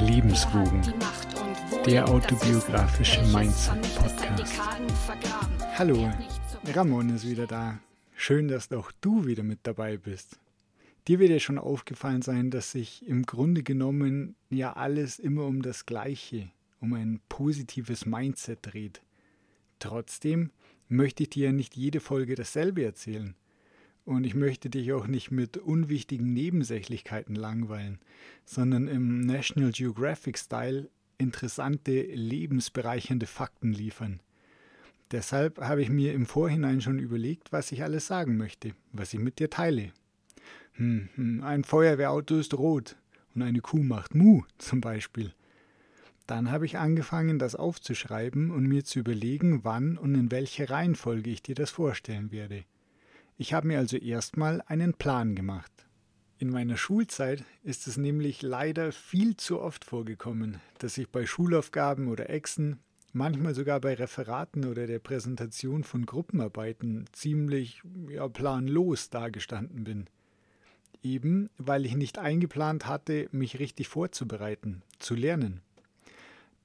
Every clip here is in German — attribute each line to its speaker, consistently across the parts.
Speaker 1: Lebenswogen, der autobiografische Mindset-Podcast. Hallo, Ramon ist wieder da. Schön, dass auch du wieder mit dabei bist. Dir wird ja schon aufgefallen sein, dass sich im Grunde genommen ja alles immer um das Gleiche, um ein positives Mindset dreht. Trotzdem möchte ich dir ja nicht jede Folge dasselbe erzählen. Und ich möchte dich auch nicht mit unwichtigen Nebensächlichkeiten langweilen, sondern im National Geographic-Style interessante, lebensbereichernde Fakten liefern. Deshalb habe ich mir im Vorhinein schon überlegt, was ich alles sagen möchte, was ich mit dir teile. Hm, hm, ein Feuerwehrauto ist rot und eine Kuh macht Mu zum Beispiel. Dann habe ich angefangen, das aufzuschreiben und mir zu überlegen, wann und in welcher Reihenfolge ich dir das vorstellen werde. Ich habe mir also erstmal einen Plan gemacht. In meiner Schulzeit ist es nämlich leider viel zu oft vorgekommen, dass ich bei Schulaufgaben oder Exen, manchmal sogar bei Referaten oder der Präsentation von Gruppenarbeiten ziemlich ja, planlos dagestanden bin. Eben weil ich nicht eingeplant hatte, mich richtig vorzubereiten, zu lernen.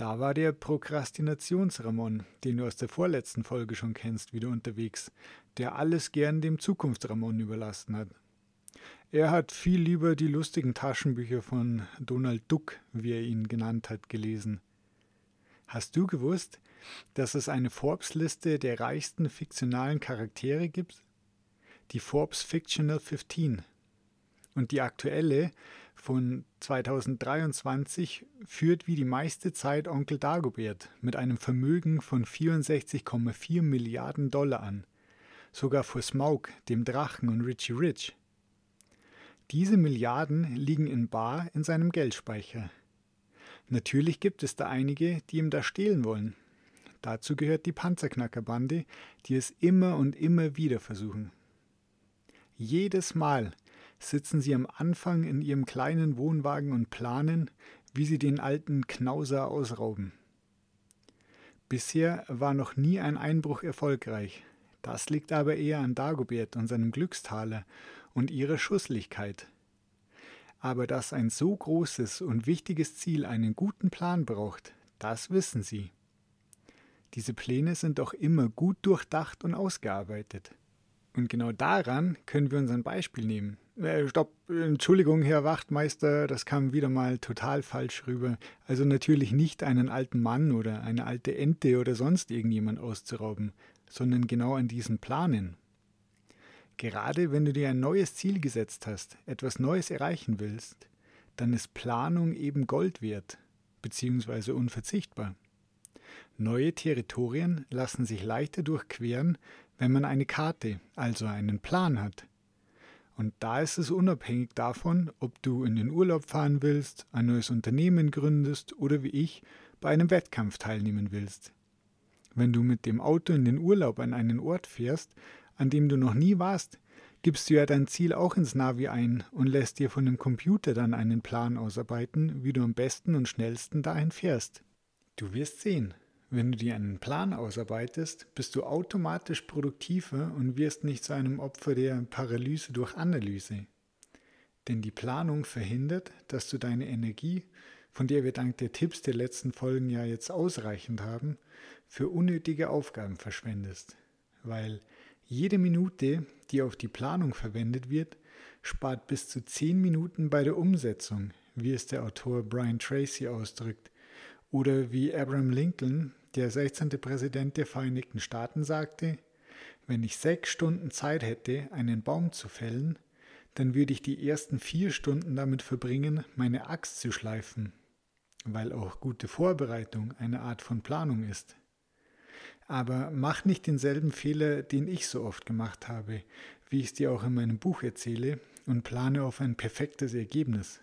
Speaker 1: Da war der Prokrastinationsramon, den du aus der vorletzten Folge schon kennst, wieder unterwegs, der alles gern dem Zukunftsramon überlassen hat. Er hat viel lieber die lustigen Taschenbücher von Donald Duck, wie er ihn genannt hat, gelesen. Hast du gewusst, dass es eine Forbes-Liste der reichsten fiktionalen Charaktere gibt? Die Forbes Fictional 15. Und die aktuelle von 2023 führt wie die meiste Zeit Onkel Dagobert mit einem Vermögen von 64,4 Milliarden Dollar an, sogar vor Smaug, dem Drachen und Richie Rich. Diese Milliarden liegen in Bar in seinem Geldspeicher. Natürlich gibt es da einige, die ihm da stehlen wollen. Dazu gehört die Panzerknackerbande, die es immer und immer wieder versuchen. Jedes Mal, sitzen sie am Anfang in ihrem kleinen Wohnwagen und planen, wie sie den alten Knauser ausrauben. Bisher war noch nie ein Einbruch erfolgreich. Das liegt aber eher an Dagobert und seinem Glückstaler und ihrer Schusslichkeit. Aber dass ein so großes und wichtiges Ziel einen guten Plan braucht, das wissen sie. Diese Pläne sind auch immer gut durchdacht und ausgearbeitet. Und genau daran können wir uns ein Beispiel nehmen. Äh, stopp, Entschuldigung, Herr Wachtmeister, das kam wieder mal total falsch rüber. Also natürlich nicht einen alten Mann oder eine alte Ente oder sonst irgendjemand auszurauben, sondern genau an diesen Planen. Gerade wenn du dir ein neues Ziel gesetzt hast, etwas Neues erreichen willst, dann ist Planung eben Gold wert, beziehungsweise unverzichtbar. Neue Territorien lassen sich leichter durchqueren, wenn man eine Karte, also einen Plan hat. Und da ist es unabhängig davon, ob du in den Urlaub fahren willst, ein neues Unternehmen gründest oder wie ich bei einem Wettkampf teilnehmen willst. Wenn du mit dem Auto in den Urlaub an einen Ort fährst, an dem du noch nie warst, gibst du ja dein Ziel auch ins Navi ein und lässt dir von dem Computer dann einen Plan ausarbeiten, wie du am besten und schnellsten dahin fährst. Du wirst sehen, wenn du dir einen Plan ausarbeitest, bist du automatisch produktiver und wirst nicht zu einem Opfer der Paralyse durch Analyse. Denn die Planung verhindert, dass du deine Energie, von der wir dank der Tipps der letzten Folgen ja jetzt ausreichend haben, für unnötige Aufgaben verschwendest. Weil jede Minute, die auf die Planung verwendet wird, spart bis zu 10 Minuten bei der Umsetzung, wie es der Autor Brian Tracy ausdrückt, oder wie Abraham Lincoln der 16. Präsident der Vereinigten Staaten sagte, wenn ich sechs Stunden Zeit hätte, einen Baum zu fällen, dann würde ich die ersten vier Stunden damit verbringen, meine Axt zu schleifen, weil auch gute Vorbereitung eine Art von Planung ist. Aber mach nicht denselben Fehler, den ich so oft gemacht habe, wie ich es dir auch in meinem Buch erzähle, und plane auf ein perfektes Ergebnis.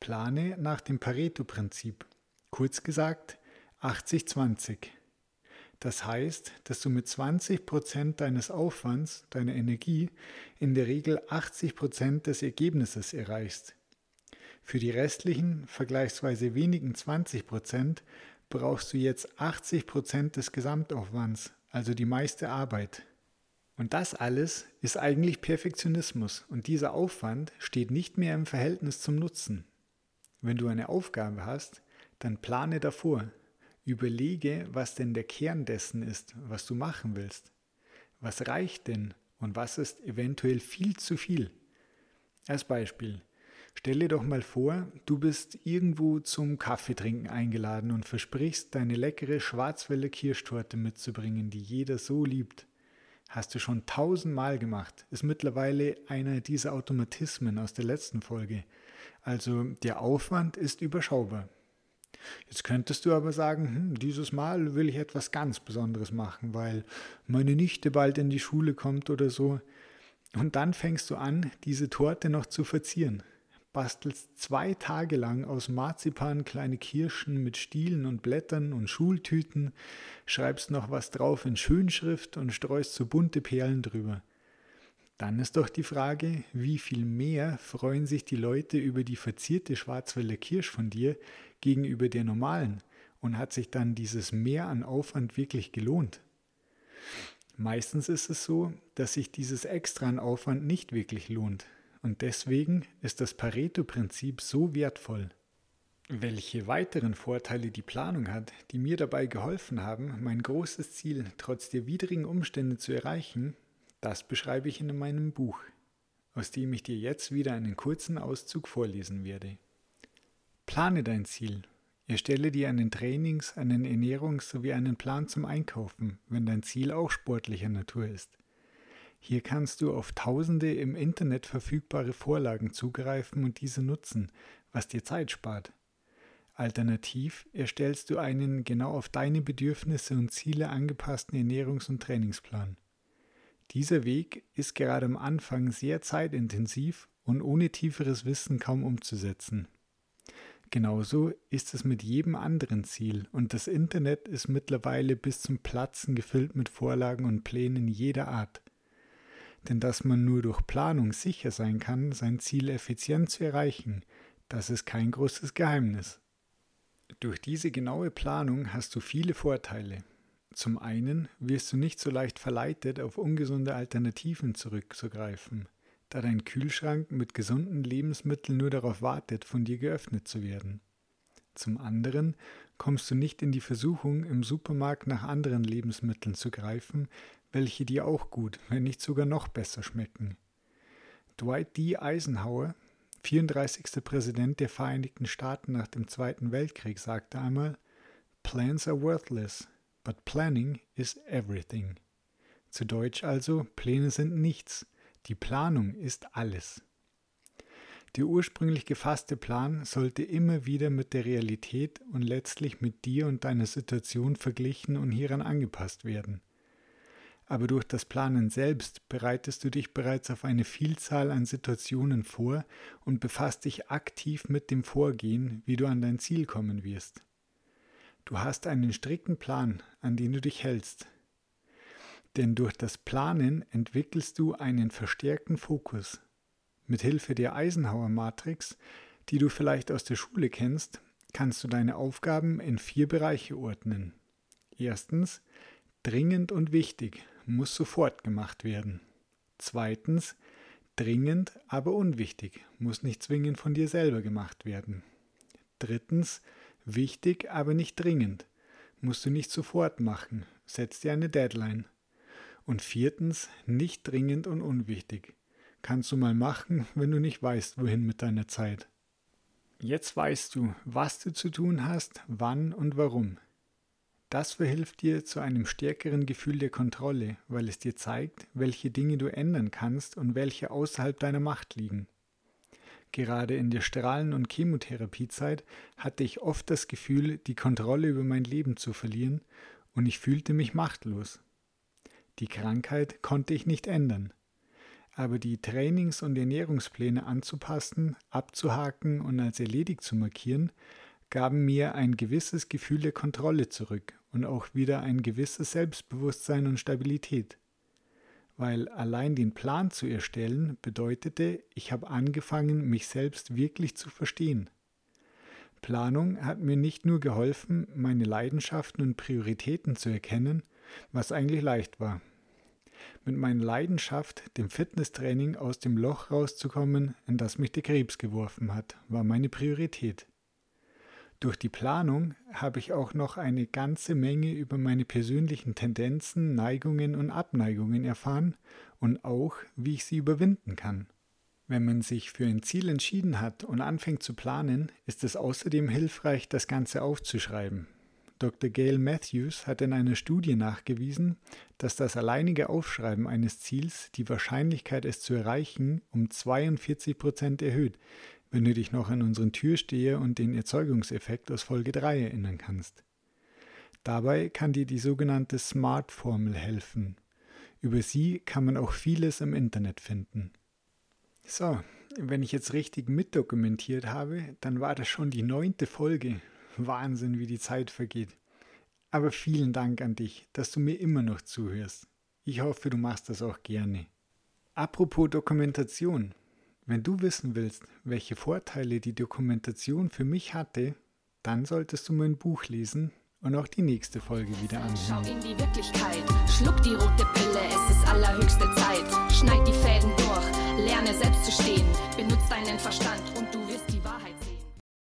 Speaker 1: Plane nach dem Pareto-Prinzip. Kurz gesagt, 80-20. Das heißt, dass du mit 20 Prozent deines Aufwands, deiner Energie, in der Regel 80 Prozent des Ergebnisses erreichst. Für die restlichen, vergleichsweise wenigen 20 Prozent brauchst du jetzt 80 Prozent des Gesamtaufwands, also die meiste Arbeit. Und das alles ist eigentlich Perfektionismus und dieser Aufwand steht nicht mehr im Verhältnis zum Nutzen. Wenn du eine Aufgabe hast, dann plane davor. Überlege, was denn der Kern dessen ist, was du machen willst. Was reicht denn und was ist eventuell viel zu viel? Als Beispiel, stelle doch mal vor, du bist irgendwo zum Kaffeetrinken eingeladen und versprichst, deine leckere Schwarzwälder Kirschtorte mitzubringen, die jeder so liebt. Hast du schon tausendmal gemacht, ist mittlerweile einer dieser Automatismen aus der letzten Folge. Also der Aufwand ist überschaubar. Jetzt könntest du aber sagen, hm, dieses Mal will ich etwas ganz Besonderes machen, weil meine Nichte bald in die Schule kommt oder so. Und dann fängst du an, diese Torte noch zu verzieren. Bastelst zwei Tage lang aus Marzipan kleine Kirschen mit Stielen und Blättern und Schultüten, schreibst noch was drauf in Schönschrift und streust so bunte Perlen drüber. Dann ist doch die Frage, wie viel mehr freuen sich die Leute über die verzierte Schwarzwälder Kirsch von dir gegenüber der normalen und hat sich dann dieses Mehr an Aufwand wirklich gelohnt? Meistens ist es so, dass sich dieses Extra an Aufwand nicht wirklich lohnt und deswegen ist das Pareto-Prinzip so wertvoll. Welche weiteren Vorteile die Planung hat, die mir dabei geholfen haben, mein großes Ziel trotz der widrigen Umstände zu erreichen, das beschreibe ich in meinem Buch, aus dem ich dir jetzt wieder einen kurzen Auszug vorlesen werde. Plane dein Ziel. Erstelle dir einen Trainings-, einen Ernährungs- sowie einen Plan zum Einkaufen, wenn dein Ziel auch sportlicher Natur ist. Hier kannst du auf tausende im Internet verfügbare Vorlagen zugreifen und diese nutzen, was dir Zeit spart. Alternativ erstellst du einen genau auf deine Bedürfnisse und Ziele angepassten Ernährungs- und Trainingsplan. Dieser Weg ist gerade am Anfang sehr zeitintensiv und ohne tieferes Wissen kaum umzusetzen. Genauso ist es mit jedem anderen Ziel und das Internet ist mittlerweile bis zum Platzen gefüllt mit Vorlagen und Plänen jeder Art. Denn dass man nur durch Planung sicher sein kann, sein Ziel effizient zu erreichen, das ist kein großes Geheimnis. Durch diese genaue Planung hast du viele Vorteile. Zum einen wirst du nicht so leicht verleitet, auf ungesunde Alternativen zurückzugreifen, da dein Kühlschrank mit gesunden Lebensmitteln nur darauf wartet, von dir geöffnet zu werden. Zum anderen kommst du nicht in die Versuchung, im Supermarkt nach anderen Lebensmitteln zu greifen, welche dir auch gut, wenn nicht sogar noch besser schmecken. Dwight D. Eisenhower, 34. Präsident der Vereinigten Staaten nach dem Zweiten Weltkrieg, sagte einmal, Plans are worthless, But planning is everything. Zu Deutsch also, Pläne sind nichts, die Planung ist alles. Der ursprünglich gefasste Plan sollte immer wieder mit der Realität und letztlich mit dir und deiner Situation verglichen und hieran angepasst werden. Aber durch das Planen selbst bereitest du dich bereits auf eine Vielzahl an Situationen vor und befasst dich aktiv mit dem Vorgehen, wie du an dein Ziel kommen wirst. Du hast einen strikten Plan, an den du dich hältst. Denn durch das Planen entwickelst du einen verstärkten Fokus. Mit Hilfe der Eisenhower Matrix, die du vielleicht aus der Schule kennst, kannst du deine Aufgaben in vier Bereiche ordnen. Erstens, dringend und wichtig, muss sofort gemacht werden. Zweitens, dringend, aber unwichtig, muss nicht zwingend von dir selber gemacht werden. Drittens, Wichtig, aber nicht dringend. Musst du nicht sofort machen. Setz dir eine Deadline. Und viertens, nicht dringend und unwichtig. Kannst du mal machen, wenn du nicht weißt, wohin mit deiner Zeit. Jetzt weißt du, was du zu tun hast, wann und warum. Das verhilft dir zu einem stärkeren Gefühl der Kontrolle, weil es dir zeigt, welche Dinge du ändern kannst und welche außerhalb deiner Macht liegen. Gerade in der Strahlen- und Chemotherapiezeit hatte ich oft das Gefühl, die Kontrolle über mein Leben zu verlieren und ich fühlte mich machtlos. Die Krankheit konnte ich nicht ändern. Aber die Trainings- und Ernährungspläne anzupassen, abzuhaken und als erledigt zu markieren, gaben mir ein gewisses Gefühl der Kontrolle zurück und auch wieder ein gewisses Selbstbewusstsein und Stabilität weil allein den Plan zu erstellen bedeutete, ich habe angefangen, mich selbst wirklich zu verstehen. Planung hat mir nicht nur geholfen, meine Leidenschaften und Prioritäten zu erkennen, was eigentlich leicht war. Mit meiner Leidenschaft, dem Fitnesstraining aus dem Loch rauszukommen, in das mich der Krebs geworfen hat, war meine Priorität. Durch die Planung habe ich auch noch eine ganze Menge über meine persönlichen Tendenzen, Neigungen und Abneigungen erfahren und auch, wie ich sie überwinden kann. Wenn man sich für ein Ziel entschieden hat und anfängt zu planen, ist es außerdem hilfreich, das Ganze aufzuschreiben. Dr. Gail Matthews hat in einer Studie nachgewiesen, dass das alleinige Aufschreiben eines Ziels die Wahrscheinlichkeit, es zu erreichen, um 42 Prozent erhöht, wenn du dich noch an unseren Türsteher und den Erzeugungseffekt aus Folge 3 erinnern kannst. Dabei kann dir die sogenannte SMART-Formel helfen. Über sie kann man auch vieles im Internet finden. So, wenn ich jetzt richtig mitdokumentiert habe, dann war das schon die neunte Folge. Wahnsinn, wie die Zeit vergeht. Aber vielen Dank an dich, dass du mir immer noch zuhörst. Ich hoffe, du machst das auch gerne. Apropos Dokumentation. Wenn du wissen willst, welche Vorteile die Dokumentation für mich hatte, dann solltest du mein Buch lesen und auch die nächste Folge wieder anschauen.
Speaker 2: Schau in die Wirklichkeit, schluck die rote Pille, es ist allerhöchste Zeit. Schneid die Fäden durch, lerne selbst zu stehen, benutzt deinen Verstand und du